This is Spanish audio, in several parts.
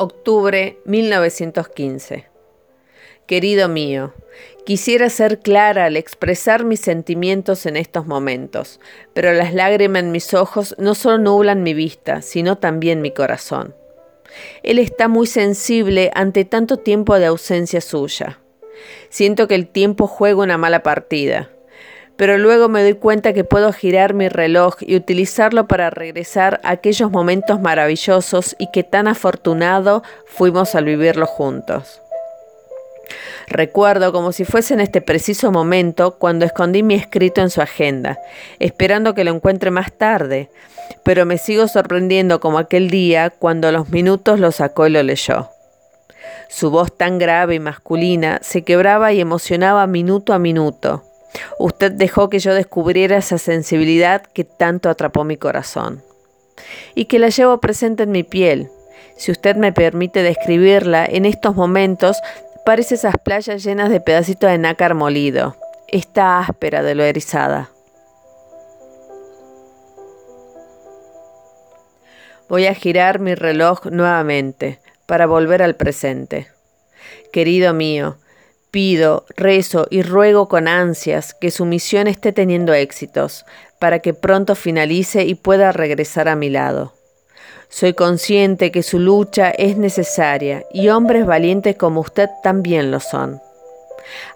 Octubre 1915. Querido mío, quisiera ser clara al expresar mis sentimientos en estos momentos, pero las lágrimas en mis ojos no solo nublan mi vista, sino también mi corazón. Él está muy sensible ante tanto tiempo de ausencia suya. Siento que el tiempo juega una mala partida pero luego me doy cuenta que puedo girar mi reloj y utilizarlo para regresar a aquellos momentos maravillosos y que tan afortunado fuimos al vivirlo juntos. Recuerdo como si fuese en este preciso momento cuando escondí mi escrito en su agenda, esperando que lo encuentre más tarde, pero me sigo sorprendiendo como aquel día cuando a los minutos lo sacó y lo leyó. Su voz tan grave y masculina se quebraba y emocionaba minuto a minuto. Usted dejó que yo descubriera esa sensibilidad que tanto atrapó mi corazón y que la llevo presente en mi piel. Si usted me permite describirla, en estos momentos parece esas playas llenas de pedacitos de nácar molido. Está áspera de lo erizada. Voy a girar mi reloj nuevamente para volver al presente. Querido mío, Pido, rezo y ruego con ansias que su misión esté teniendo éxitos, para que pronto finalice y pueda regresar a mi lado. Soy consciente que su lucha es necesaria y hombres valientes como usted también lo son.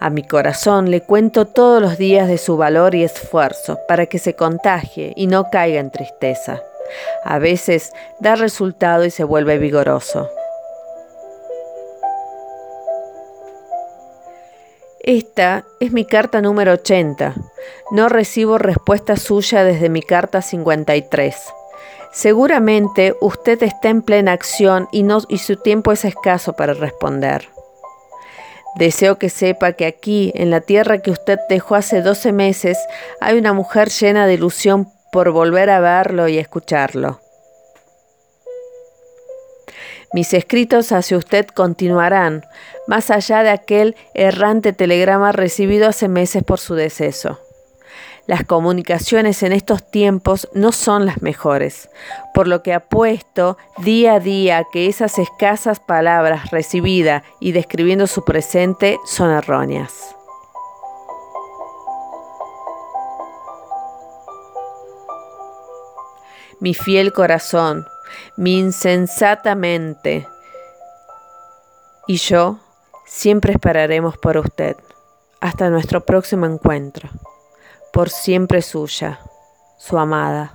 A mi corazón le cuento todos los días de su valor y esfuerzo para que se contagie y no caiga en tristeza. A veces da resultado y se vuelve vigoroso. Esta es mi carta número 80. No recibo respuesta suya desde mi carta 53. Seguramente usted está en plena acción y, y su tiempo es escaso para responder. Deseo que sepa que aquí, en la tierra que usted dejó hace 12 meses, hay una mujer llena de ilusión por volver a verlo y escucharlo. Mis escritos hacia usted continuarán, más allá de aquel errante telegrama recibido hace meses por su deceso. Las comunicaciones en estos tiempos no son las mejores, por lo que apuesto día a día que esas escasas palabras recibidas y describiendo su presente son erróneas. Mi fiel corazón, mi insensatamente. Y yo siempre esperaremos por usted. Hasta nuestro próximo encuentro. Por siempre suya, su amada.